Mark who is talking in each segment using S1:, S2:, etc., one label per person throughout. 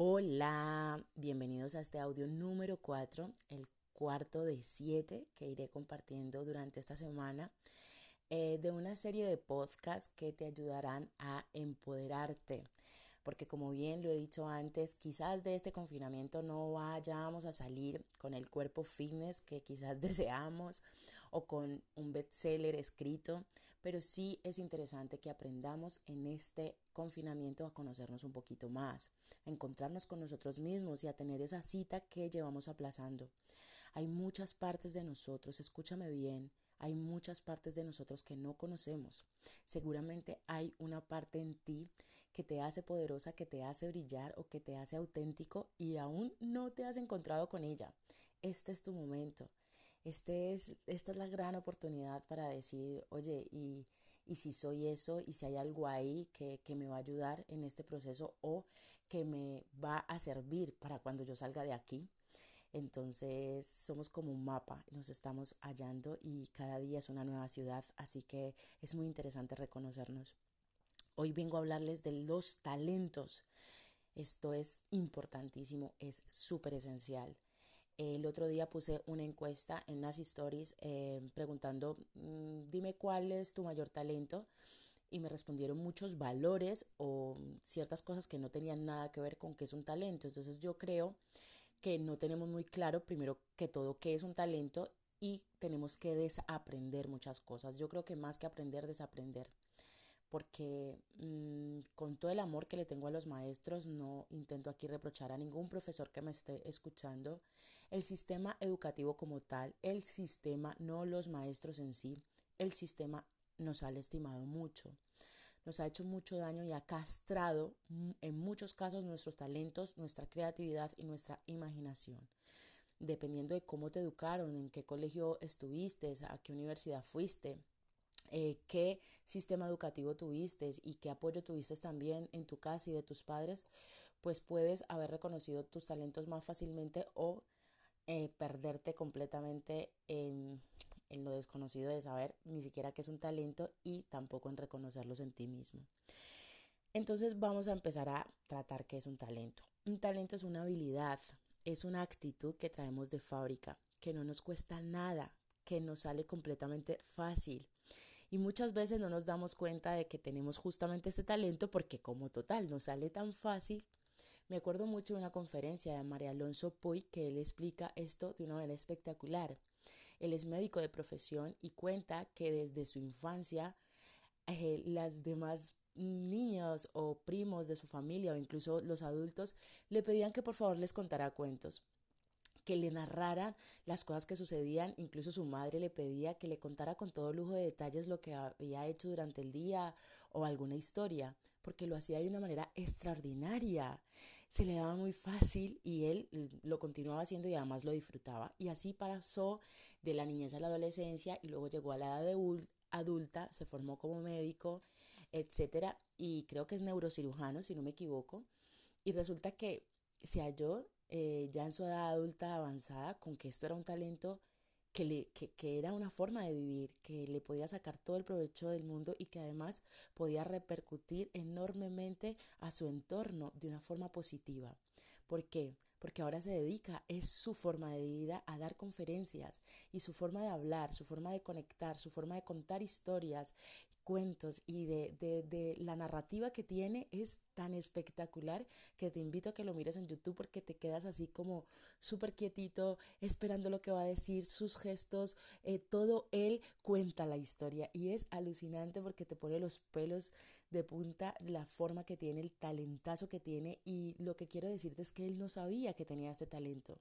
S1: Hola, bienvenidos a este audio número 4, el cuarto de 7 que iré compartiendo durante esta semana eh, de una serie de podcasts que te ayudarán a empoderarte. Porque como bien lo he dicho antes, quizás de este confinamiento no vayamos a salir con el cuerpo fitness que quizás deseamos o con un bestseller escrito, pero sí es interesante que aprendamos en este confinamiento a conocernos un poquito más, a encontrarnos con nosotros mismos y a tener esa cita que llevamos aplazando. Hay muchas partes de nosotros, escúchame bien, hay muchas partes de nosotros que no conocemos. Seguramente hay una parte en ti que te hace poderosa, que te hace brillar o que te hace auténtico y aún no te has encontrado con ella. Este es tu momento. Este es, esta es la gran oportunidad para decir, oye, y, y si soy eso, y si hay algo ahí que, que, me va a ayudar en este proceso o que me va a servir para cuando yo salga de aquí. Entonces somos como un mapa, nos estamos hallando y cada día es una nueva ciudad, así que es muy interesante reconocernos. Hoy vengo a hablarles de los talentos. Esto es importantísimo, es súper esencial. El otro día puse una encuesta en las stories eh, preguntando, mm, dime cuál es tu mayor talento. Y me respondieron muchos valores o ciertas cosas que no tenían nada que ver con qué es un talento. Entonces yo creo que no tenemos muy claro, primero que todo, qué es un talento y tenemos que desaprender muchas cosas. Yo creo que más que aprender, desaprender porque mmm, con todo el amor que le tengo a los maestros, no intento aquí reprochar a ningún profesor que me esté escuchando. El sistema educativo como tal, el sistema, no los maestros en sí, el sistema nos ha lastimado mucho, nos ha hecho mucho daño y ha castrado en muchos casos nuestros talentos, nuestra creatividad y nuestra imaginación. Dependiendo de cómo te educaron, en qué colegio estuviste, a qué universidad fuiste, eh, qué sistema educativo tuviste y qué apoyo tuviste también en tu casa y de tus padres, pues puedes haber reconocido tus talentos más fácilmente o eh, perderte completamente en, en lo desconocido de saber ni siquiera qué es un talento y tampoco en reconocerlos en ti mismo. Entonces vamos a empezar a tratar qué es un talento. Un talento es una habilidad, es una actitud que traemos de fábrica, que no nos cuesta nada, que nos sale completamente fácil y muchas veces no nos damos cuenta de que tenemos justamente este talento porque como total nos sale tan fácil. Me acuerdo mucho de una conferencia de María Alonso Puy que él explica esto de una manera espectacular. Él es médico de profesión y cuenta que desde su infancia eh, las demás niños o primos de su familia o incluso los adultos le pedían que por favor les contara cuentos que le narrara las cosas que sucedían, incluso su madre le pedía que le contara con todo lujo de detalles lo que había hecho durante el día o alguna historia, porque lo hacía de una manera extraordinaria. Se le daba muy fácil y él lo continuaba haciendo y además lo disfrutaba. Y así pasó de la niñez a la adolescencia y luego llegó a la edad de adulta, se formó como médico, etcétera, y creo que es neurocirujano, si no me equivoco. Y resulta que se halló eh, ya en su edad adulta avanzada con que esto era un talento que, le, que, que, era una forma de vivir, que le podía sacar todo el provecho del mundo y que además podía repercutir enormemente a su entorno de una forma positiva. ¿Por qué? Porque ahora se dedica, es su forma de vida a dar conferencias y su forma de hablar, su forma de conectar, su forma de contar historias cuentos y de, de, de, la narrativa que tiene es tan espectacular que te invito a que lo mires en YouTube porque te quedas así como súper quietito esperando lo que va a decir, sus gestos, eh, todo él cuenta la historia y es alucinante porque te pone los pelos de punta la forma que tiene, el talentazo que tiene y lo que quiero decirte es que él no sabía que tenía este talento.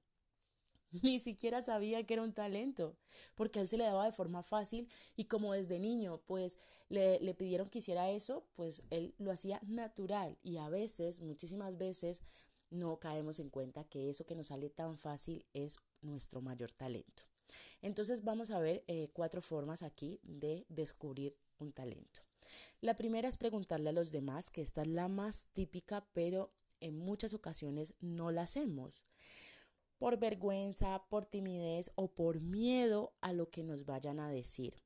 S1: Ni siquiera sabía que era un talento, porque a él se le daba de forma fácil y como desde niño pues le, le, pidieron que hiciera eso, pues él lo hacía natural y a veces, muchísimas veces, no caemos en cuenta que eso que nos sale tan fácil es nuestro mayor talento. Entonces vamos a ver eh, cuatro formas aquí de descubrir un talento. La primera es preguntarle a los demás, que esta es la más típica, pero en muchas ocasiones no la hacemos por vergüenza, por timidez o por miedo a lo que nos vayan a decir.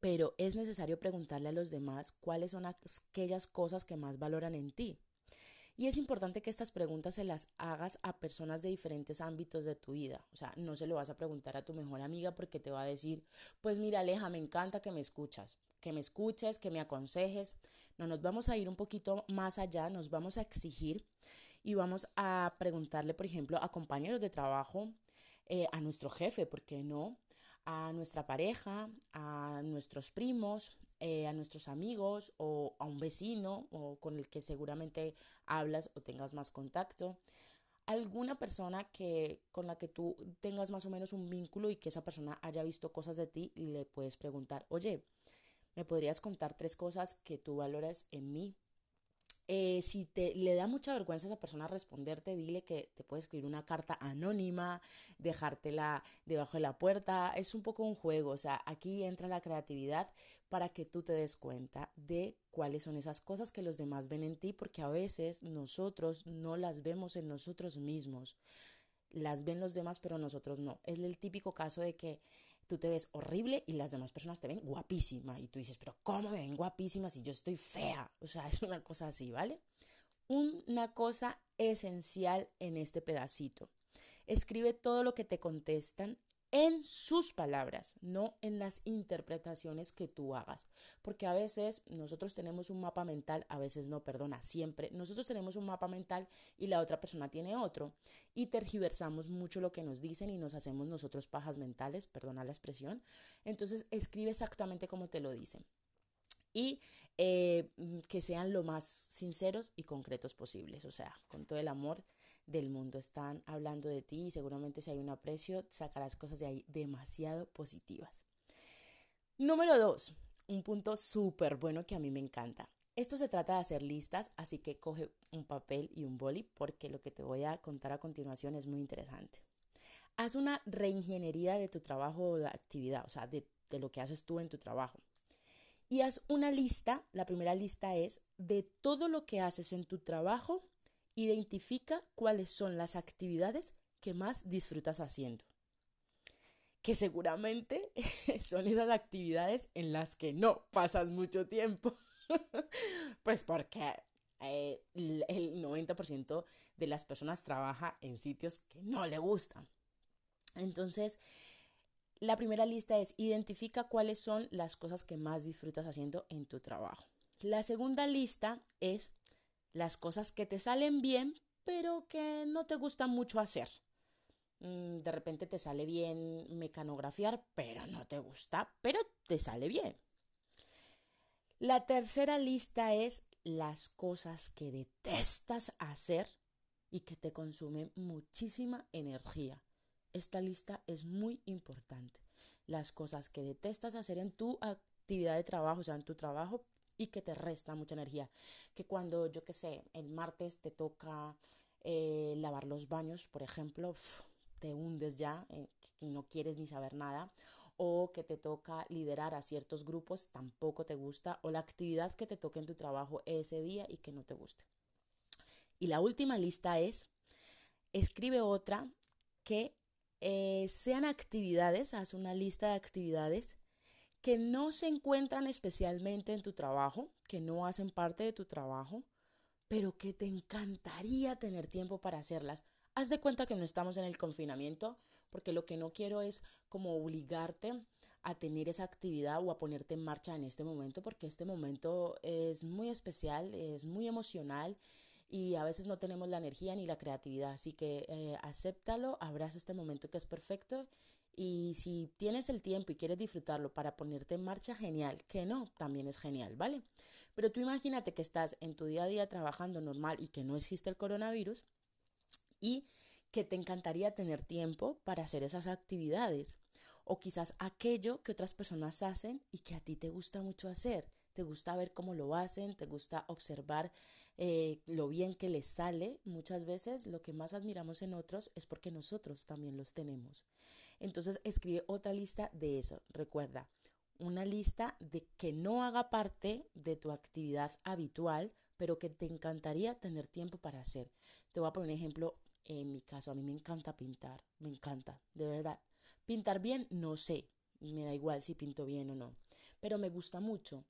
S1: Pero es necesario preguntarle a los demás cuáles son aquellas cosas que más valoran en ti. Y es importante que estas preguntas se las hagas a personas de diferentes ámbitos de tu vida. O sea, no se lo vas a preguntar a tu mejor amiga porque te va a decir, pues mira Aleja, me encanta que me escuchas, que me escuches, que me aconsejes. No, nos vamos a ir un poquito más allá, nos vamos a exigir y vamos a preguntarle, por ejemplo, a compañeros de trabajo, eh, a nuestro jefe, ¿por qué no? A nuestra pareja, a nuestros primos, eh, a nuestros amigos o a un vecino o con el que seguramente hablas o tengas más contacto. Alguna persona que, con la que tú tengas más o menos un vínculo y que esa persona haya visto cosas de ti le puedes preguntar, oye, ¿me podrías contar tres cosas que tú valoras en mí? Eh, si te le da mucha vergüenza a esa persona responderte, dile que te puede escribir una carta anónima, dejártela debajo de la puerta. Es un poco un juego, o sea, aquí entra la creatividad para que tú te des cuenta de cuáles son esas cosas que los demás ven en ti, porque a veces nosotros no las vemos en nosotros mismos. Las ven los demás, pero nosotros no. Es el típico caso de que tú te ves horrible y las demás personas te ven guapísima. Y tú dices, pero ¿cómo me ven guapísima si yo estoy fea? O sea, es una cosa así, ¿vale? Una cosa esencial en este pedacito. Escribe todo lo que te contestan en sus palabras, no en las interpretaciones que tú hagas. Porque a veces nosotros tenemos un mapa mental, a veces no, perdona, siempre. Nosotros tenemos un mapa mental y la otra persona tiene otro. Y tergiversamos mucho lo que nos dicen y nos hacemos nosotros pajas mentales, perdona la expresión. Entonces escribe exactamente como te lo dicen y eh, que sean lo más sinceros y concretos posibles, o sea, con todo el amor del mundo. Están hablando de ti y seguramente si hay un aprecio, sacarás cosas de ahí demasiado positivas. Número dos, un punto súper bueno que a mí me encanta. Esto se trata de hacer listas, así que coge un papel y un boli porque lo que te voy a contar a continuación es muy interesante. Haz una reingeniería de tu trabajo o de actividad, o sea, de, de lo que haces tú en tu trabajo. Y haz una lista, la primera lista es de todo lo que haces en tu trabajo identifica cuáles son las actividades que más disfrutas haciendo. Que seguramente son esas actividades en las que no pasas mucho tiempo. pues porque eh, el 90% de las personas trabaja en sitios que no le gustan. Entonces, la primera lista es identifica cuáles son las cosas que más disfrutas haciendo en tu trabajo. La segunda lista es las cosas que te salen bien, pero que no te gustan mucho hacer. Mm, de repente te sale bien mecanografiar, pero no te gusta, pero te sale bien. La tercera lista es las cosas que detestas hacer y que te consumen muchísima energía. Esta lista es muy importante. Las cosas que detestas hacer en tu actividad de trabajo, o sea, en tu trabajo, y que te resta mucha energía. Que cuando, yo qué sé, el martes te toca eh, lavar los baños, por ejemplo, te hundes ya, eh, que no quieres ni saber nada o que te toca liderar a ciertos grupos, tampoco te gusta, o la actividad que te toca en tu trabajo ese día y que no te guste. Y la última lista es, escribe otra que eh, sean actividades, haz una lista de actividades que no se encuentran especialmente en tu trabajo, que no hacen parte de tu trabajo, pero que te encantaría tener tiempo para hacerlas. Haz de cuenta que no estamos en el confinamiento, porque lo que no quiero es como obligarte a tener esa actividad o a ponerte en marcha en este momento, porque este momento es muy especial, es muy emocional y a veces no tenemos la energía ni la creatividad. Así que eh, acéptalo, abraza este momento que es perfecto y si tienes el tiempo y quieres disfrutarlo para ponerte en marcha, genial. Que no, también es genial, ¿vale? Pero tú imagínate que estás en tu día a día trabajando normal y que no existe el coronavirus y que te encantaría tener tiempo para hacer esas actividades o quizás aquello que otras personas hacen y que a ti te gusta mucho hacer. Te gusta ver cómo lo hacen, te gusta observar eh, lo bien que les sale. Muchas veces lo que más admiramos en otros es porque nosotros también los tenemos. Entonces escribe otra lista de eso. Recuerda, una lista de que no haga parte de tu actividad habitual, pero que te encantaría tener tiempo para hacer. Te voy a poner un ejemplo en mi caso. A mí me encanta pintar, me encanta, de verdad. Pintar bien, no sé, me da igual si pinto bien o no, pero me gusta mucho.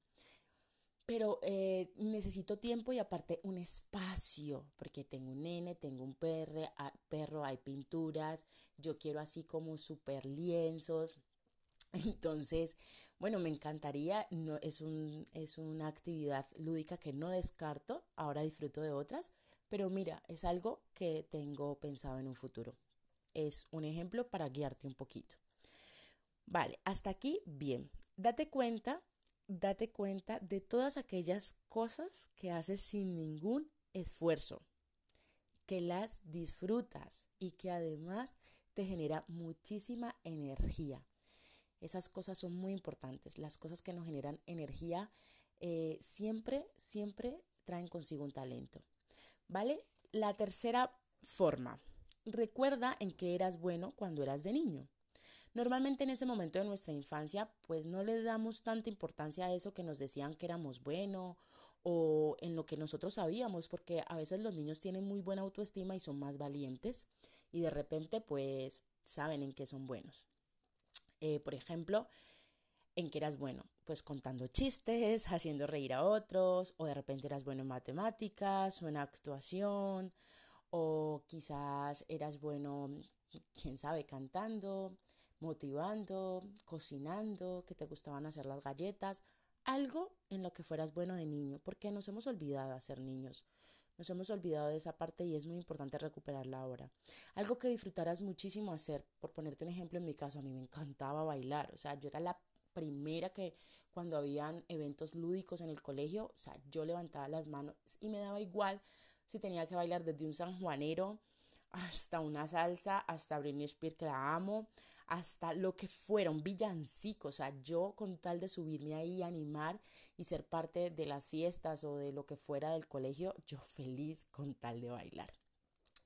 S1: Pero eh, necesito tiempo y aparte un espacio, porque tengo un nene, tengo un perro, perro hay pinturas, yo quiero así como super lienzos. Entonces, bueno, me encantaría, no, es, un, es una actividad lúdica que no descarto, ahora disfruto de otras, pero mira, es algo que tengo pensado en un futuro. Es un ejemplo para guiarte un poquito. Vale, hasta aquí bien. Date cuenta date cuenta de todas aquellas cosas que haces sin ningún esfuerzo, que las disfrutas y que además te genera muchísima energía. Esas cosas son muy importantes. Las cosas que nos generan energía eh, siempre, siempre traen consigo un talento. ¿Vale? La tercera forma. Recuerda en qué eras bueno cuando eras de niño. Normalmente en ese momento de nuestra infancia, pues no le damos tanta importancia a eso que nos decían que éramos buenos o en lo que nosotros sabíamos, porque a veces los niños tienen muy buena autoestima y son más valientes y de repente pues saben en qué son buenos. Eh, por ejemplo, en qué eras bueno, pues contando chistes, haciendo reír a otros, o de repente eras bueno en matemáticas o en actuación, o quizás eras bueno, quién sabe, cantando, motivando, cocinando, que te gustaban hacer las galletas, algo en lo que fueras bueno de niño, porque nos hemos olvidado de ser niños. Nos hemos olvidado de esa parte y es muy importante recuperarla ahora. Algo que disfrutarás muchísimo hacer, por ponerte un ejemplo en mi caso, a mí me encantaba bailar, o sea, yo era la primera que cuando habían eventos lúdicos en el colegio, o sea, yo levantaba las manos y me daba igual si tenía que bailar desde un sanjuanero hasta una salsa, hasta Britney Spears que la amo, hasta lo que fuera, un villancico, o sea, yo con tal de subirme ahí, animar y ser parte de las fiestas o de lo que fuera del colegio, yo feliz con tal de bailar.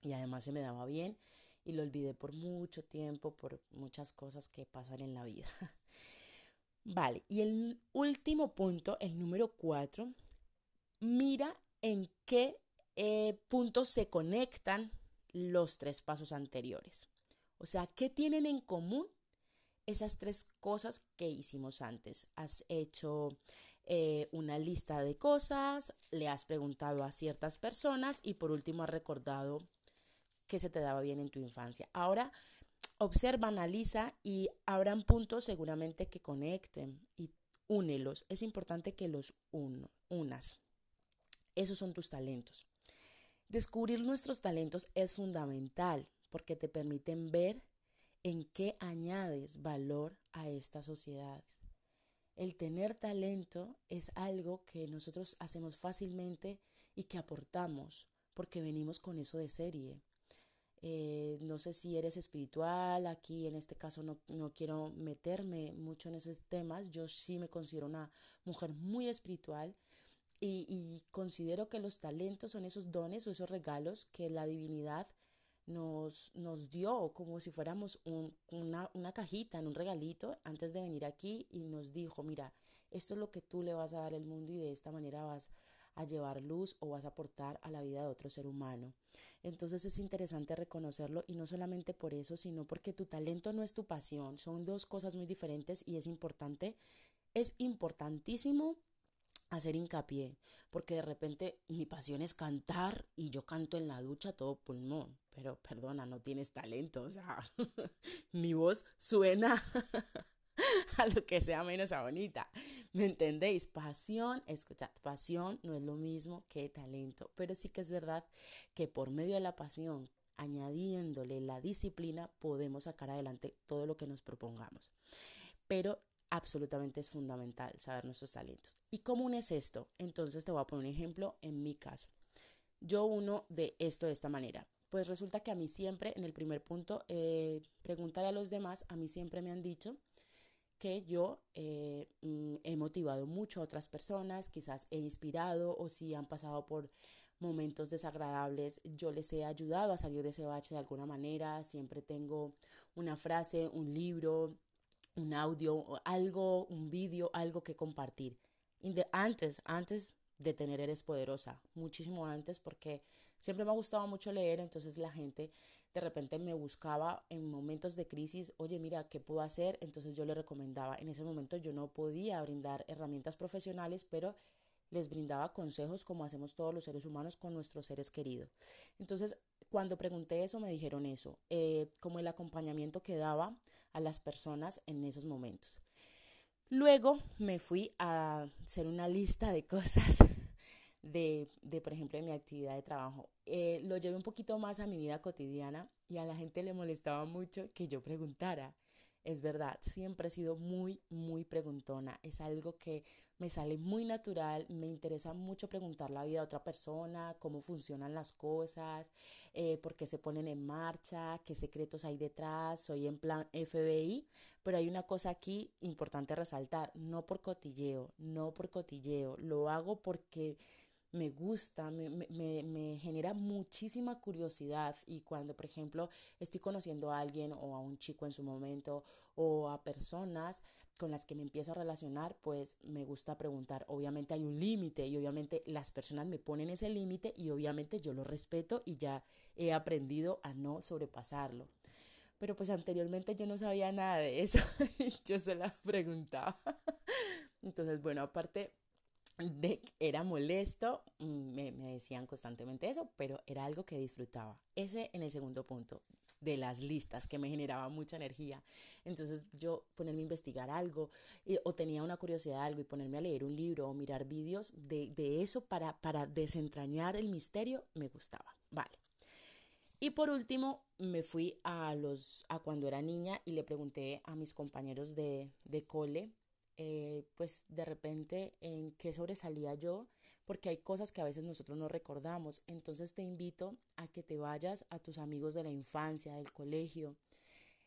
S1: Y además se me daba bien y lo olvidé por mucho tiempo, por muchas cosas que pasan en la vida. Vale, y el último punto, el número cuatro, mira en qué eh, puntos se conectan los tres pasos anteriores. O sea, ¿qué tienen en común esas tres cosas que hicimos antes? Has hecho eh, una lista de cosas, le has preguntado a ciertas personas y por último has recordado qué se te daba bien en tu infancia. Ahora observa, analiza y habrán puntos seguramente que conecten y únelos. Es importante que los unas. Esos son tus talentos. Descubrir nuestros talentos es fundamental porque te permiten ver en qué añades valor a esta sociedad. El tener talento es algo que nosotros hacemos fácilmente y que aportamos porque venimos con eso de serie. Eh, no sé si eres espiritual, aquí en este caso no, no, quiero meterme mucho en esos temas, yo sí me considero una mujer muy espiritual y, y considero que los talentos son esos dones o esos regalos que la divinidad nos, nos dio como si fuéramos una, una cajita, en un regalito, antes de venir aquí y nos dijo, mira, esto es lo que tú le vas a dar al mundo y de esta manera vas a llevar luz o vas a aportar a la vida de otro ser humano. Entonces es interesante reconocerlo y no solamente por eso, sino porque tu talento no es tu pasión, son dos cosas muy diferentes y es importante, es importantísimo hacer hincapié, porque de repente mi pasión es cantar y yo canto en la ducha todo pulmón, pero perdona, no tienes talento, o sea, mi voz suena a lo que sea menos a bonita, ¿me entendéis? Pasión, escuchad, pasión no es lo mismo que talento, pero sí que es verdad que por medio de la pasión, añadiéndole la disciplina, podemos sacar adelante todo lo que nos propongamos. Pero absolutamente es fundamental saber nuestros talentos. ¿Y cómo es esto? Entonces te voy a poner un ejemplo en mi caso. Yo uno de esto de esta manera. Pues resulta que a mí siempre, en el primer punto, eh, preguntar a los demás, a mí siempre me han dicho que yo eh, mm, he motivado mucho a otras personas, quizás he inspirado o si han pasado por momentos desagradables, yo les he ayudado a salir de ese bache de alguna manera, siempre tengo una frase, un libro, un audio, algo, un vídeo, algo que compartir. antes, antes de tener Eres Poderosa, muchísimo antes, porque siempre me ha gustado mucho leer, entonces la gente de repente me buscaba en momentos de crisis, oye, mira, ¿qué puedo hacer? Entonces yo le recomendaba. En ese momento yo no podía brindar herramientas profesionales, pero les brindaba consejos como hacemos todos los seres humanos con nuestros seres queridos. Entonces, cuando pregunté eso, me dijeron eso, eh, como el acompañamiento que daba a las personas en esos momentos. Luego me fui a hacer una lista de cosas de, de por ejemplo, de mi actividad de trabajo. Eh, lo llevé un poquito más a mi vida cotidiana y a la gente le molestaba mucho que yo preguntara. Es verdad, siempre he sido muy, muy preguntona. Es algo que me sale muy natural, me interesa mucho preguntar la vida a otra persona, cómo funcionan las cosas, eh, por qué se ponen en marcha, qué secretos hay detrás, soy en plan FBI, pero hay una cosa aquí importante resaltar, no por cotilleo, no por cotilleo, lo hago porque me gusta, me, me, me, genera muchísima curiosidad y cuando, por ejemplo, estoy conociendo a alguien o a un chico en su momento o a personas con las que me empiezo a relacionar, pues me gusta preguntar. Obviamente hay un límite y obviamente las personas me ponen ese límite y obviamente yo lo respeto y ya he aprendido a no sobrepasarlo. Pero pues anteriormente yo no sabía nada de eso, yo se la preguntaba. Entonces, bueno, aparte era molesto, me, decían constantemente eso, pero era algo que disfrutaba. Ese en el segundo punto de las listas que me generaba mucha energía. Entonces yo ponerme a investigar algo o tenía una curiosidad de algo y ponerme a leer un libro o mirar vídeos de, de eso para, para desentrañar el misterio, me gustaba. Vale. Y por último, me fui a, los, a cuando era niña y le pregunté a mis compañeros de, de cole eh, pues de repente en qué sobresalía yo, porque hay cosas que a veces nosotros no recordamos. Entonces te invito a que te vayas a tus amigos de la infancia, del colegio.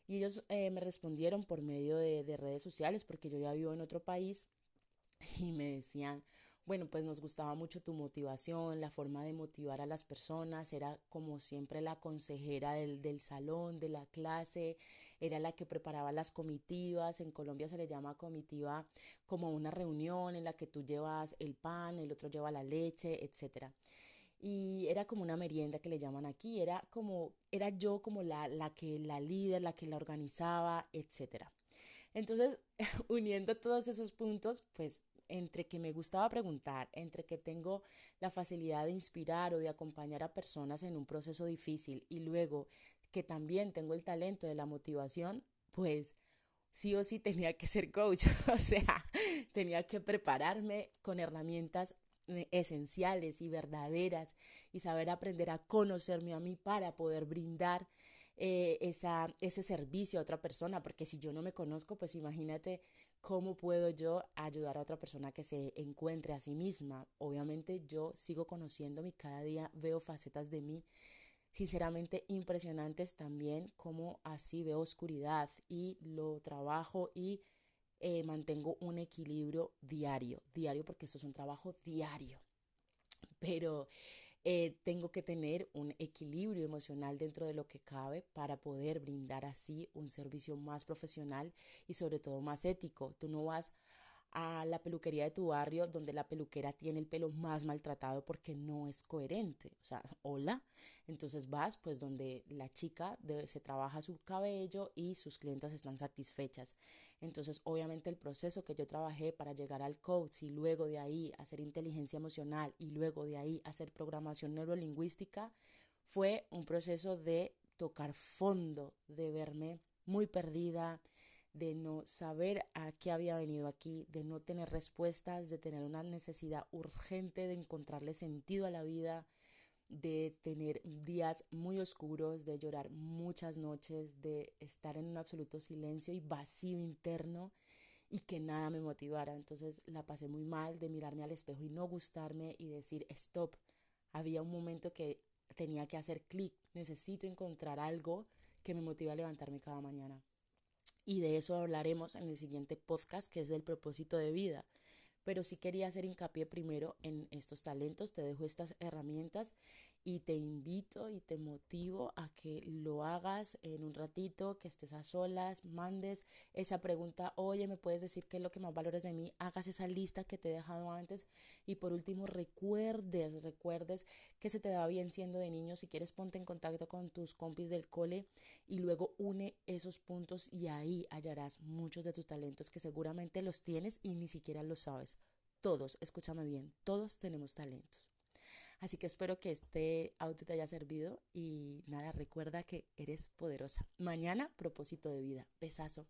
S1: Y ellos eh, me respondieron por medio de, de redes sociales, porque yo ya vivo en otro país, y me decían, bueno, pues nos gustaba mucho tu motivación, la forma de motivar a las personas, era como siempre la consejera del, del, salón, de la clase, era la que preparaba las comitivas, en Colombia se le llama comitiva como una reunión en la que tú llevas el pan, el otro lleva la leche, etcétera y era como una merienda que le llaman aquí, era como, era yo como la, la que, la líder, la que la organizaba, etcétera. Entonces, uniendo todos esos puntos, pues entre que me gustaba preguntar, entre que tengo la facilidad de inspirar o de acompañar a personas en un proceso difícil y luego que también tengo el talento de la motivación, pues sí o sí tenía que ser coach, o sea, tenía que prepararme con herramientas eh, esenciales y verdaderas y saber aprender a conocerme a mí para poder brindar eh, esa, ese servicio a otra persona, porque si yo no me conozco, pues imagínate ¿Cómo puedo yo ayudar a otra persona que se encuentre a sí misma? Obviamente yo sigo conociéndome, cada día veo facetas de mí sinceramente impresionantes también, como así veo oscuridad y lo trabajo y eh, mantengo un equilibrio diario, diario porque esto es un trabajo diario. Pero eh, tengo que tener un equilibrio emocional dentro de lo que cabe para poder brindar así un servicio más profesional y sobre todo más ético. Tú no vas a la peluquería de tu barrio donde la peluquera tiene el pelo más maltratado porque no es coherente. O sea, hola. Entonces vas pues donde la chica se trabaja su cabello y sus clientas están satisfechas. Entonces obviamente el proceso que yo trabajé para llegar al coach y luego de ahí hacer inteligencia emocional y luego de ahí hacer programación neurolingüística fue un proceso de tocar fondo, de verme muy perdida, de no saber a qué había venido aquí, de no tener respuestas, de tener una necesidad urgente de encontrarle sentido a la vida, de tener días muy oscuros, de llorar muchas noches, de estar en un absoluto silencio y vacío interno y que nada me motivara. Entonces la pasé muy mal de mirarme al espejo y no gustarme y decir, stop. Había un momento que tenía que hacer clic, necesito encontrar algo que me motive a levantarme cada mañana y de eso hablaremos en el siguiente podcast que es del propósito de vida. Pero sí quería hacer hincapié primero en estos talentos, te dejo estas herramientas y te invito y te motivo a que lo hagas en un ratito, que estés a solas, mandes esa pregunta, oye, ¿me puedes decir qué es lo que más valores de mí? Hagas esa lista que te he dejado antes y por último recuerdes, recuerdes que se te da bien siendo de niño, si quieres ponte en contacto con tus compis del cole y luego une esos puntos y ahí hallarás muchos de tus talentos que seguramente los tienes y ni siquiera los sabes. todos, escúchame bien, todos tenemos talentos. Así que espero que este audio te haya servido y nada, recuerda que eres poderosa. Mañana, propósito de vida. Besazo.